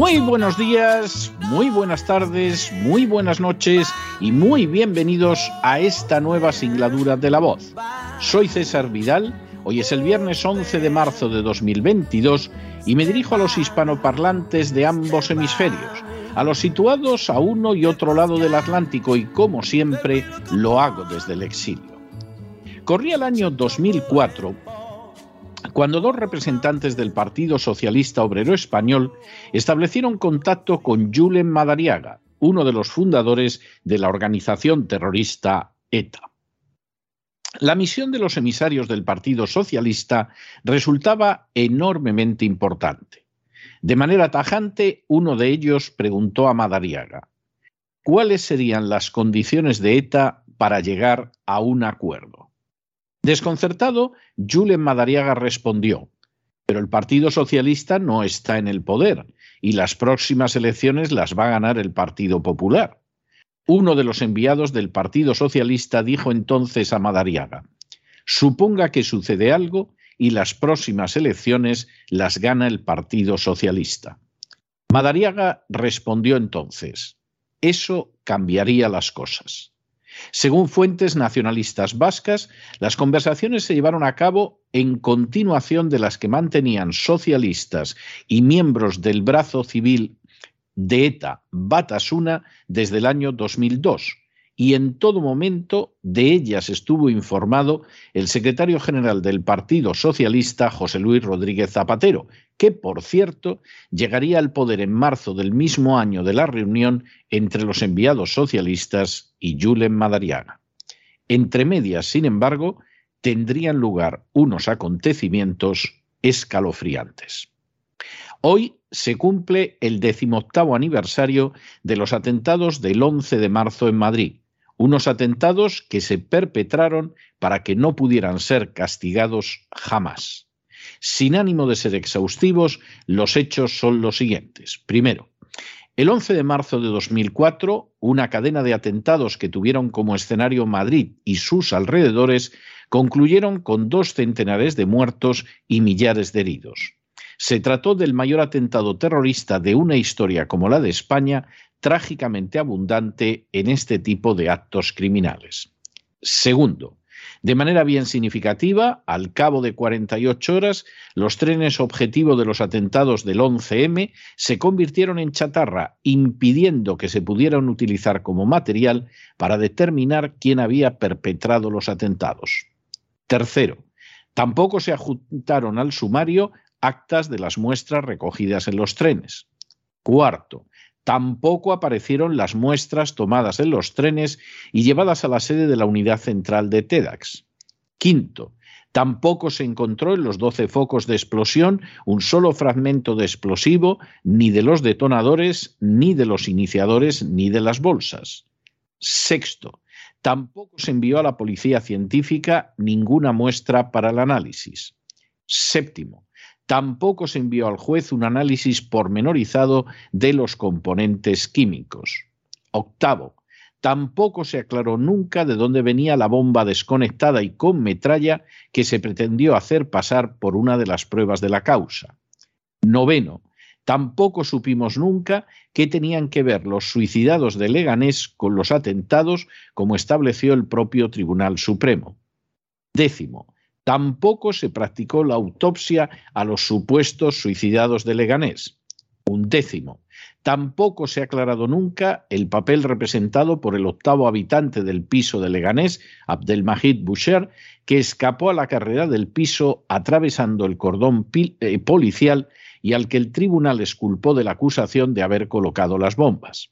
Muy buenos días, muy buenas tardes, muy buenas noches y muy bienvenidos a esta nueva singladura de La Voz. Soy César Vidal, hoy es el viernes 11 de marzo de 2022 y me dirijo a los hispanoparlantes de ambos hemisferios, a los situados a uno y otro lado del Atlántico y como siempre lo hago desde el exilio. Corría el año 2004 cuando dos representantes del Partido Socialista Obrero Español establecieron contacto con Julen Madariaga, uno de los fundadores de la organización terrorista ETA. La misión de los emisarios del Partido Socialista resultaba enormemente importante. De manera tajante, uno de ellos preguntó a Madariaga, ¿cuáles serían las condiciones de ETA para llegar a un acuerdo? Desconcertado, Julen Madariaga respondió, pero el Partido Socialista no está en el poder y las próximas elecciones las va a ganar el Partido Popular. Uno de los enviados del Partido Socialista dijo entonces a Madariaga, suponga que sucede algo y las próximas elecciones las gana el Partido Socialista. Madariaga respondió entonces, eso cambiaría las cosas. Según fuentes nacionalistas vascas, las conversaciones se llevaron a cabo en continuación de las que mantenían socialistas y miembros del brazo civil de ETA Batasuna desde el año 2002 y en todo momento de ellas estuvo informado el secretario general del Partido Socialista, José Luis Rodríguez Zapatero, que, por cierto, llegaría al poder en marzo del mismo año de la reunión entre los enviados socialistas y Julen Madariaga. Entre medias, sin embargo, tendrían lugar unos acontecimientos escalofriantes. Hoy se cumple el decimoctavo aniversario de los atentados del 11 de marzo en Madrid, unos atentados que se perpetraron para que no pudieran ser castigados jamás. Sin ánimo de ser exhaustivos, los hechos son los siguientes. Primero, el 11 de marzo de 2004, una cadena de atentados que tuvieron como escenario Madrid y sus alrededores concluyeron con dos centenares de muertos y millares de heridos. Se trató del mayor atentado terrorista de una historia como la de España trágicamente abundante en este tipo de actos criminales. Segundo, de manera bien significativa, al cabo de 48 horas, los trenes objetivo de los atentados del 11M se convirtieron en chatarra, impidiendo que se pudieran utilizar como material para determinar quién había perpetrado los atentados. Tercero, tampoco se adjuntaron al sumario actas de las muestras recogidas en los trenes. Cuarto, Tampoco aparecieron las muestras tomadas en los trenes y llevadas a la sede de la unidad central de TEDAX. Quinto, Tampoco se encontró en los doce focos de explosión un solo fragmento de explosivo, ni de los detonadores, ni de los iniciadores, ni de las bolsas. Sexto, tampoco se envió a la policía científica ninguna muestra para el análisis. Séptimo, Tampoco se envió al juez un análisis pormenorizado de los componentes químicos. Octavo, tampoco se aclaró nunca de dónde venía la bomba desconectada y con metralla que se pretendió hacer pasar por una de las pruebas de la causa. Noveno, tampoco supimos nunca qué tenían que ver los suicidados de Leganés con los atentados, como estableció el propio Tribunal Supremo. Décimo, Tampoco se practicó la autopsia a los supuestos suicidados de Leganés. Un décimo. Tampoco se ha aclarado nunca el papel representado por el octavo habitante del piso de Leganés, Abdelmajid Boucher, que escapó a la carrera del piso atravesando el cordón eh, policial y al que el tribunal esculpó de la acusación de haber colocado las bombas.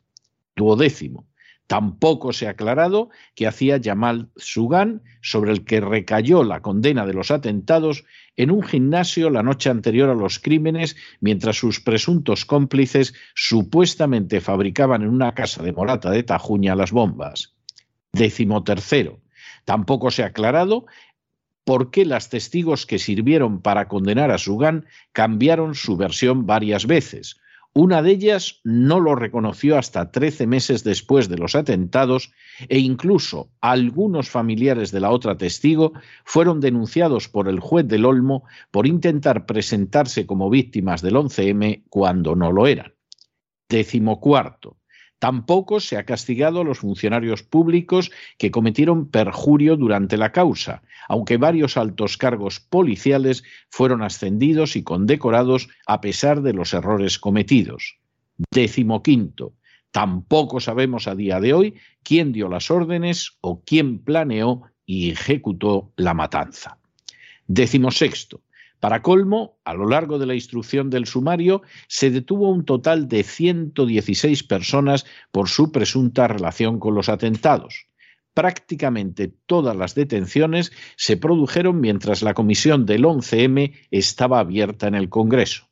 Duodécimo. Tampoco se ha aclarado que hacía Jamal Sugan, sobre el que recayó la condena de los atentados, en un gimnasio la noche anterior a los crímenes, mientras sus presuntos cómplices supuestamente fabricaban en una casa de Morata de Tajuña las bombas. Décimo tercero. Tampoco se ha aclarado por qué las testigos que sirvieron para condenar a Sugan cambiaron su versión varias veces una de ellas no lo reconoció hasta 13 meses después de los atentados e incluso algunos familiares de la otra testigo fueron denunciados por el juez del Olmo por intentar presentarse como víctimas del 11M cuando no lo eran. Décimo cuarto. Tampoco se ha castigado a los funcionarios públicos que cometieron perjurio durante la causa, aunque varios altos cargos policiales fueron ascendidos y condecorados a pesar de los errores cometidos. Décimo quinto. Tampoco sabemos a día de hoy quién dio las órdenes o quién planeó y ejecutó la matanza. Décimo sexto. Para colmo, a lo largo de la instrucción del sumario se detuvo un total de 116 personas por su presunta relación con los atentados. Prácticamente todas las detenciones se produjeron mientras la comisión del 11M estaba abierta en el Congreso.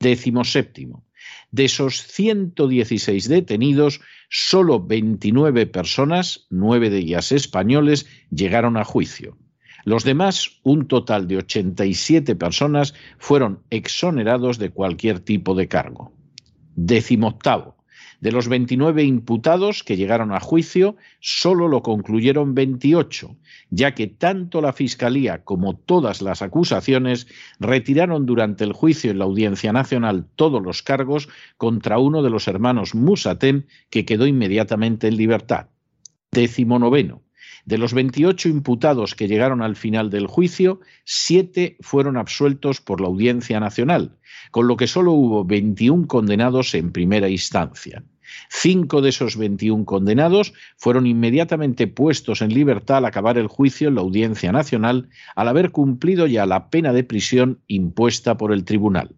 Décimo séptimo. De esos 116 detenidos, solo 29 personas, nueve de ellas españoles, llegaron a juicio. Los demás, un total de 87 personas, fueron exonerados de cualquier tipo de cargo. Décimo octavo. De los 29 imputados que llegaron a juicio, solo lo concluyeron 28, ya que tanto la Fiscalía como todas las acusaciones retiraron durante el juicio en la Audiencia Nacional todos los cargos contra uno de los hermanos Musatem, que quedó inmediatamente en libertad. Décimo noveno. De los 28 imputados que llegaron al final del juicio, siete fueron absueltos por la Audiencia Nacional, con lo que solo hubo 21 condenados en primera instancia. Cinco de esos 21 condenados fueron inmediatamente puestos en libertad al acabar el juicio en la Audiencia Nacional, al haber cumplido ya la pena de prisión impuesta por el tribunal.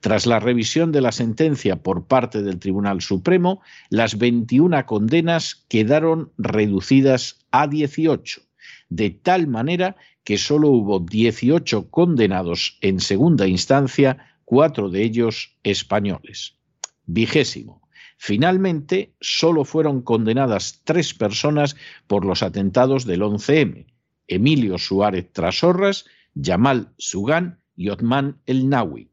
Tras la revisión de la sentencia por parte del Tribunal Supremo, las 21 condenas quedaron reducidas a 18, de tal manera que solo hubo 18 condenados en segunda instancia, cuatro de ellos españoles. Vigésimo. Finalmente, solo fueron condenadas tres personas por los atentados del 11M, Emilio Suárez Trasorras, Yamal Sugán y Otman El Nawi.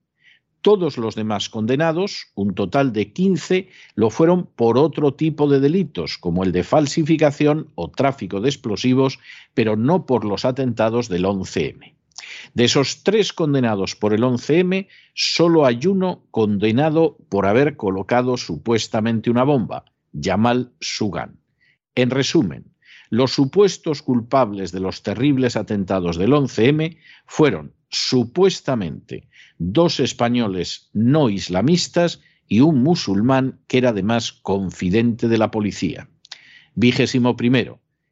Todos los demás condenados, un total de 15, lo fueron por otro tipo de delitos, como el de falsificación o tráfico de explosivos, pero no por los atentados del 11M. De esos tres condenados por el 11M, solo hay uno condenado por haber colocado supuestamente una bomba, Yamal Sugan. En resumen, los supuestos culpables de los terribles atentados del 11M fueron supuestamente dos españoles no islamistas y un musulmán que era además confidente de la policía. Vigésimo.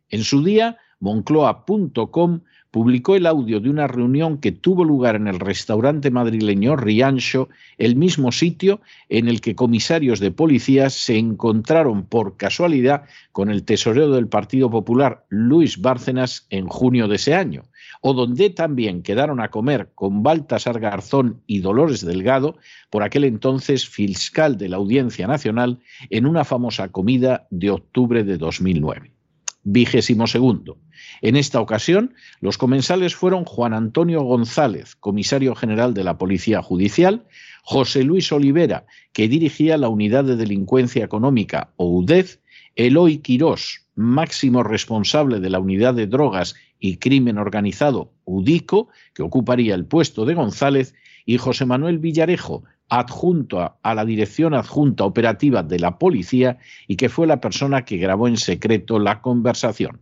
En su día, Moncloa.com publicó el audio de una reunión que tuvo lugar en el restaurante madrileño Riancho, el mismo sitio en el que comisarios de policías se encontraron por casualidad con el tesorero del Partido Popular, Luis Bárcenas, en junio de ese año, o donde también quedaron a comer con Baltasar Garzón y Dolores Delgado, por aquel entonces fiscal de la Audiencia Nacional, en una famosa comida de octubre de 2009. Vigésimo segundo. En esta ocasión, los comensales fueron Juan Antonio González, comisario general de la Policía Judicial, José Luis Olivera, que dirigía la Unidad de Delincuencia Económica, o UDEF, Eloy Quirós, máximo responsable de la Unidad de Drogas y Crimen Organizado, UDICO, que ocuparía el puesto de González, y José Manuel Villarejo, adjunto a, la Dirección Adjunta Operativa de la Policía y que fue la persona que grabó en secreto la conversación.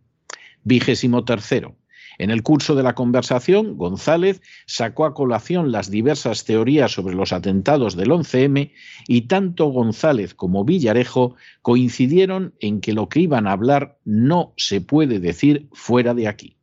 Vigésimo tercero. En el curso de la conversación, González sacó a colación las diversas teorías sobre los atentados del 11M y tanto González como Villarejo coincidieron en que lo que iban a hablar no se puede decir fuera de aquí.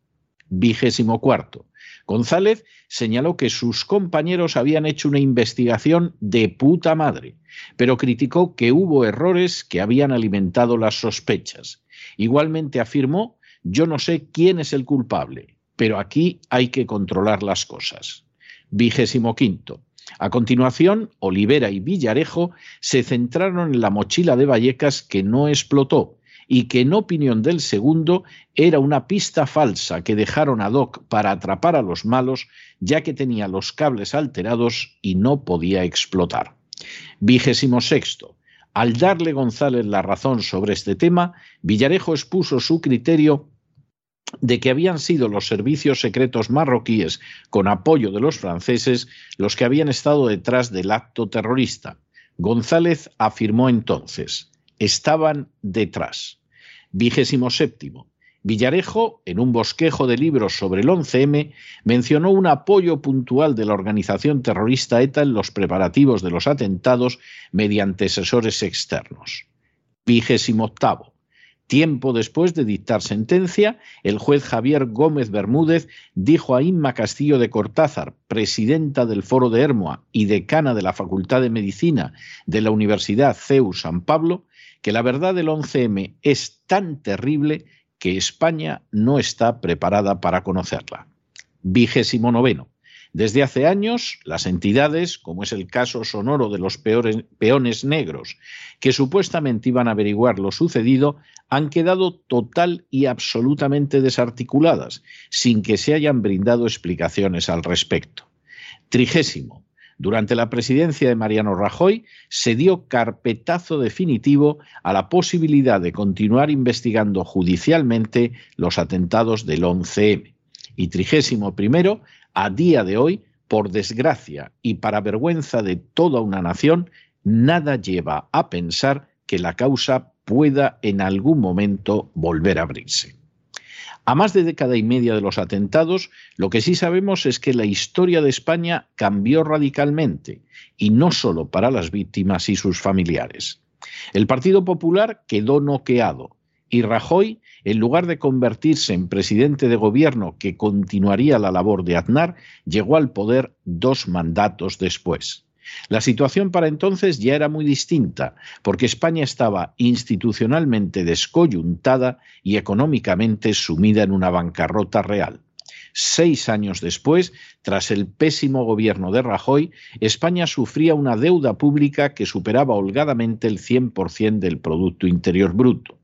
Vigésimo cuarto. González señaló que sus compañeros habían hecho una investigación de puta madre, pero criticó que hubo errores que habían alimentado las sospechas. Igualmente afirmó, yo no sé quién es el culpable, pero aquí hay que controlar las cosas. Vigésimo quinto. A continuación, Olivera y Villarejo se centraron en la mochila de Vallecas que no explotó y que en opinión del segundo era una pista falsa que dejaron a Doc para atrapar a los malos, ya que tenía los cables alterados y no podía explotar. Vigésimo sexto. Al darle González la razón sobre este tema, Villarejo expuso su criterio de que habían sido los servicios secretos marroquíes, con apoyo de los franceses, los que habían estado detrás del acto terrorista. González afirmó entonces, estaban detrás. Vigésimo séptimo. Villarejo, en un bosquejo de libros sobre el 11M, mencionó un apoyo puntual de la organización terrorista ETA en los preparativos de los atentados mediante asesores externos. Vigésimo octavo. Tiempo después de dictar sentencia, el juez Javier Gómez Bermúdez dijo a Inma Castillo de Cortázar, presidenta del Foro de Hermoa y decana de la Facultad de Medicina de la Universidad CEU San Pablo, que la verdad del 11M es tan terrible que España no está preparada para conocerla. Vigésimo noveno. Desde hace años, las entidades, como es el caso sonoro de los peones negros, que supuestamente iban a averiguar lo sucedido, han quedado total y absolutamente desarticuladas, sin que se hayan brindado explicaciones al respecto. Trigésimo. Durante la presidencia de Mariano Rajoy se dio carpetazo definitivo a la posibilidad de continuar investigando judicialmente los atentados del 11M. Y trigésimo primero, a día de hoy, por desgracia y para vergüenza de toda una nación, nada lleva a pensar que la causa pueda en algún momento volver a abrirse. A más de década y media de los atentados, lo que sí sabemos es que la historia de España cambió radicalmente, y no solo para las víctimas y sus familiares. El Partido Popular quedó noqueado, y Rajoy, en lugar de convertirse en presidente de gobierno que continuaría la labor de Aznar, llegó al poder dos mandatos después. La situación para entonces ya era muy distinta, porque España estaba institucionalmente descoyuntada y económicamente sumida en una bancarrota real. Seis años después, tras el pésimo gobierno de Rajoy, España sufría una deuda pública que superaba holgadamente el 100% del Producto Interior Bruto.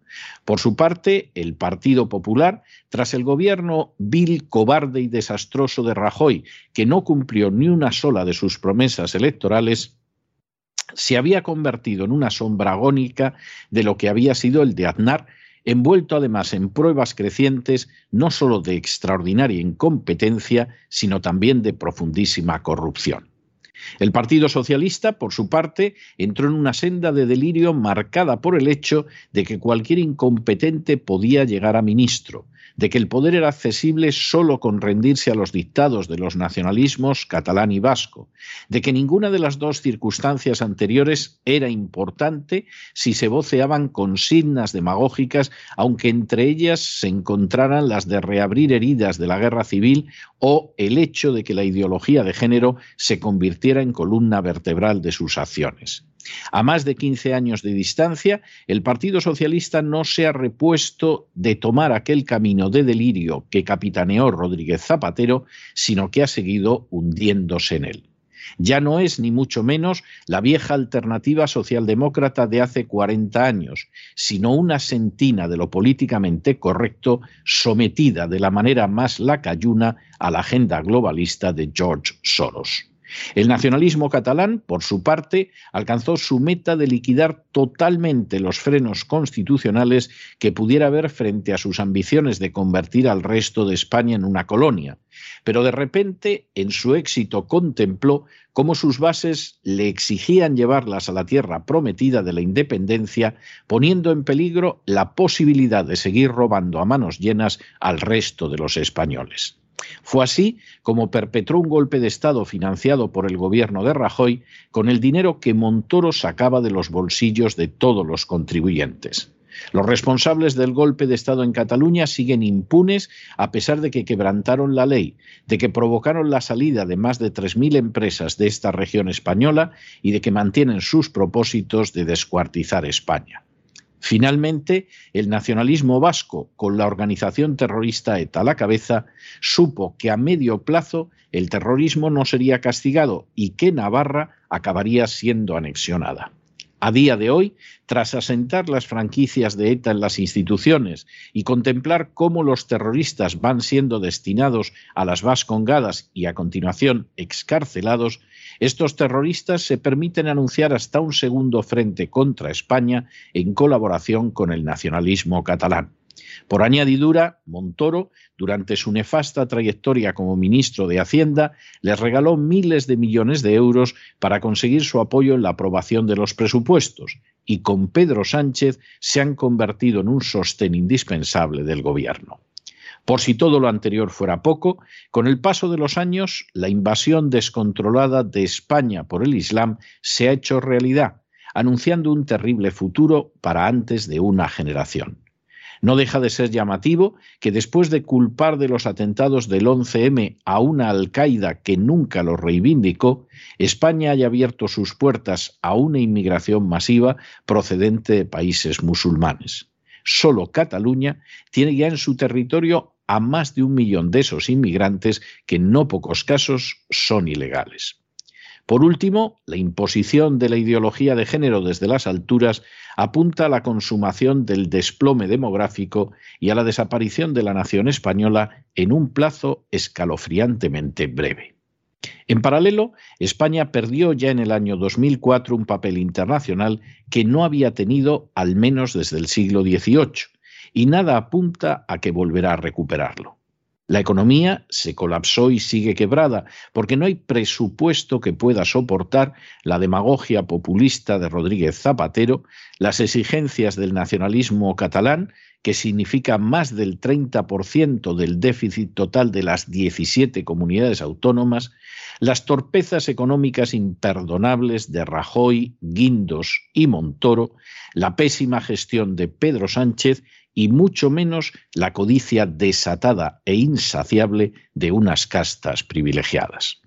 Por su parte, el Partido Popular, tras el gobierno vil, cobarde y desastroso de Rajoy, que no cumplió ni una sola de sus promesas electorales, se había convertido en una sombra agónica de lo que había sido el de Aznar, envuelto además en pruebas crecientes no sólo de extraordinaria incompetencia, sino también de profundísima corrupción. El Partido Socialista, por su parte, entró en una senda de delirio marcada por el hecho de que cualquier incompetente podía llegar a ministro, de que el poder era accesible solo con rendirse a los dictados de los nacionalismos catalán y vasco, de que ninguna de las dos circunstancias anteriores era importante si se voceaban consignas demagógicas, aunque entre ellas se encontraran las de reabrir heridas de la guerra civil o el hecho de que la ideología de género se convirtiera en columna vertebral de sus acciones. A más de 15 años de distancia, el Partido Socialista no se ha repuesto de tomar aquel camino de delirio que capitaneó Rodríguez Zapatero, sino que ha seguido hundiéndose en él. Ya no es ni mucho menos la vieja alternativa socialdemócrata de hace 40 años, sino una sentina de lo políticamente correcto sometida de la manera más lacayuna a la agenda globalista de George Soros. El nacionalismo catalán, por su parte, alcanzó su meta de liquidar totalmente los frenos constitucionales que pudiera haber frente a sus ambiciones de convertir al resto de España en una colonia. Pero de repente, en su éxito, contempló cómo sus bases le exigían llevarlas a la tierra prometida de la independencia, poniendo en peligro la posibilidad de seguir robando a manos llenas al resto de los españoles. Fue así como perpetró un golpe de Estado financiado por el gobierno de Rajoy con el dinero que Montoro sacaba de los bolsillos de todos los contribuyentes. Los responsables del golpe de Estado en Cataluña siguen impunes a pesar de que quebrantaron la ley, de que provocaron la salida de más de 3.000 empresas de esta región española y de que mantienen sus propósitos de descuartizar España. Finalmente, el nacionalismo vasco, con la organización terrorista ETA a la cabeza, supo que a medio plazo el terrorismo no sería castigado y que Navarra acabaría siendo anexionada. A día de hoy, tras asentar las franquicias de ETA en las instituciones y contemplar cómo los terroristas van siendo destinados a las vascongadas y a continuación excarcelados, estos terroristas se permiten anunciar hasta un segundo frente contra España en colaboración con el nacionalismo catalán. Por añadidura, Montoro, durante su nefasta trayectoria como ministro de Hacienda, les regaló miles de millones de euros para conseguir su apoyo en la aprobación de los presupuestos y con Pedro Sánchez se han convertido en un sostén indispensable del gobierno. Por si todo lo anterior fuera poco, con el paso de los años, la invasión descontrolada de España por el Islam se ha hecho realidad, anunciando un terrible futuro para antes de una generación. No deja de ser llamativo que después de culpar de los atentados del 11M a una Al-Qaeda que nunca los reivindicó, España haya abierto sus puertas a una inmigración masiva procedente de países musulmanes. Solo Cataluña tiene ya en su territorio a más de un millón de esos inmigrantes que en no pocos casos son ilegales. Por último, la imposición de la ideología de género desde las alturas apunta a la consumación del desplome demográfico y a la desaparición de la nación española en un plazo escalofriantemente breve. En paralelo, España perdió ya en el año 2004 un papel internacional que no había tenido al menos desde el siglo XVIII, y nada apunta a que volverá a recuperarlo. La economía se colapsó y sigue quebrada, porque no hay presupuesto que pueda soportar la demagogia populista de Rodríguez Zapatero, las exigencias del nacionalismo catalán, que significa más del 30% del déficit total de las 17 comunidades autónomas, las torpezas económicas imperdonables de Rajoy, Guindos y Montoro, la pésima gestión de Pedro Sánchez y mucho menos la codicia desatada e insaciable de unas castas privilegiadas.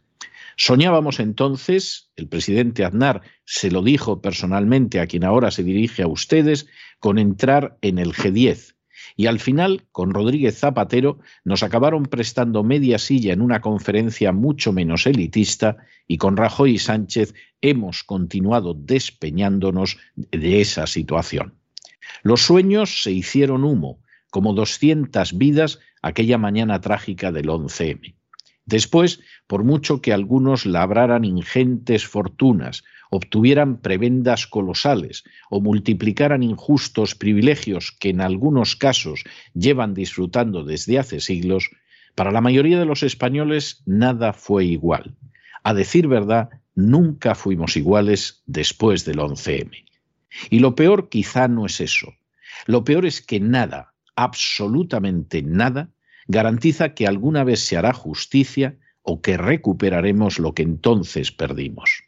Soñábamos entonces, el presidente Aznar se lo dijo personalmente a quien ahora se dirige a ustedes, con entrar en el G10. Y al final, con Rodríguez Zapatero, nos acabaron prestando media silla en una conferencia mucho menos elitista y con Rajoy y Sánchez hemos continuado despeñándonos de esa situación. Los sueños se hicieron humo, como 200 vidas aquella mañana trágica del 11M. Después, por mucho que algunos labraran ingentes fortunas, obtuvieran prebendas colosales o multiplicaran injustos privilegios que en algunos casos llevan disfrutando desde hace siglos, para la mayoría de los españoles nada fue igual. A decir verdad, nunca fuimos iguales después del 11M. Y lo peor quizá no es eso. Lo peor es que nada, absolutamente nada, garantiza que alguna vez se hará justicia o que recuperaremos lo que entonces perdimos.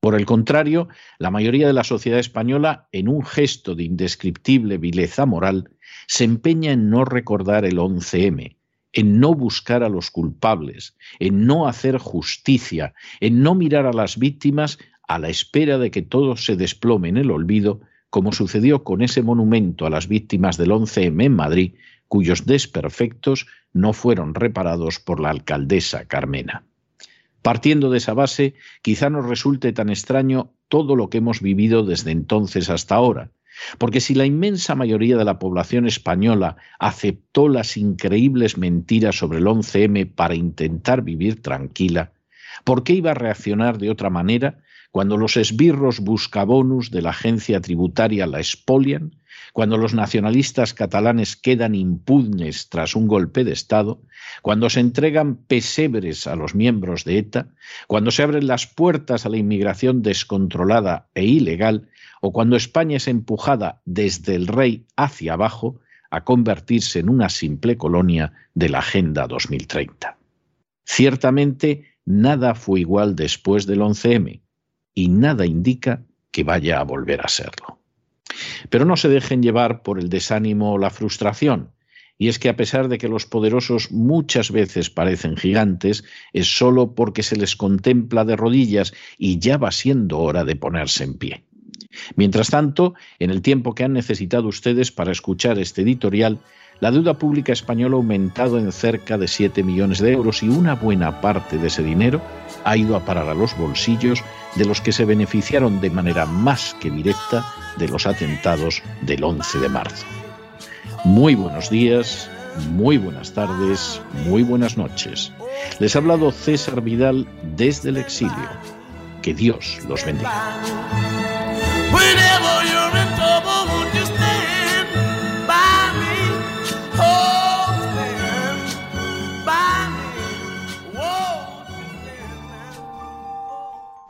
Por el contrario, la mayoría de la sociedad española, en un gesto de indescriptible vileza moral, se empeña en no recordar el 11M, en no buscar a los culpables, en no hacer justicia, en no mirar a las víctimas a la espera de que todo se desplome en el olvido, como sucedió con ese monumento a las víctimas del 11M en Madrid, cuyos desperfectos no fueron reparados por la alcaldesa Carmena. Partiendo de esa base, quizá nos resulte tan extraño todo lo que hemos vivido desde entonces hasta ahora, porque si la inmensa mayoría de la población española aceptó las increíbles mentiras sobre el 11M para intentar vivir tranquila, ¿Por qué iba a reaccionar de otra manera cuando los esbirros buscabonus de la agencia tributaria la expolian, cuando los nacionalistas catalanes quedan impugnes tras un golpe de Estado, cuando se entregan pesebres a los miembros de ETA, cuando se abren las puertas a la inmigración descontrolada e ilegal, o cuando España es empujada desde el rey hacia abajo a convertirse en una simple colonia de la Agenda 2030. Ciertamente, nada fue igual después del 11M y nada indica que vaya a volver a serlo. Pero no se dejen llevar por el desánimo o la frustración, y es que a pesar de que los poderosos muchas veces parecen gigantes, es solo porque se les contempla de rodillas y ya va siendo hora de ponerse en pie. Mientras tanto, en el tiempo que han necesitado ustedes para escuchar este editorial, la deuda pública española ha aumentado en cerca de 7 millones de euros y una buena parte de ese dinero ha ido a parar a los bolsillos de los que se beneficiaron de manera más que directa de los atentados del 11 de marzo. Muy buenos días, muy buenas tardes, muy buenas noches. Les ha hablado César Vidal desde el exilio. Que Dios los bendiga.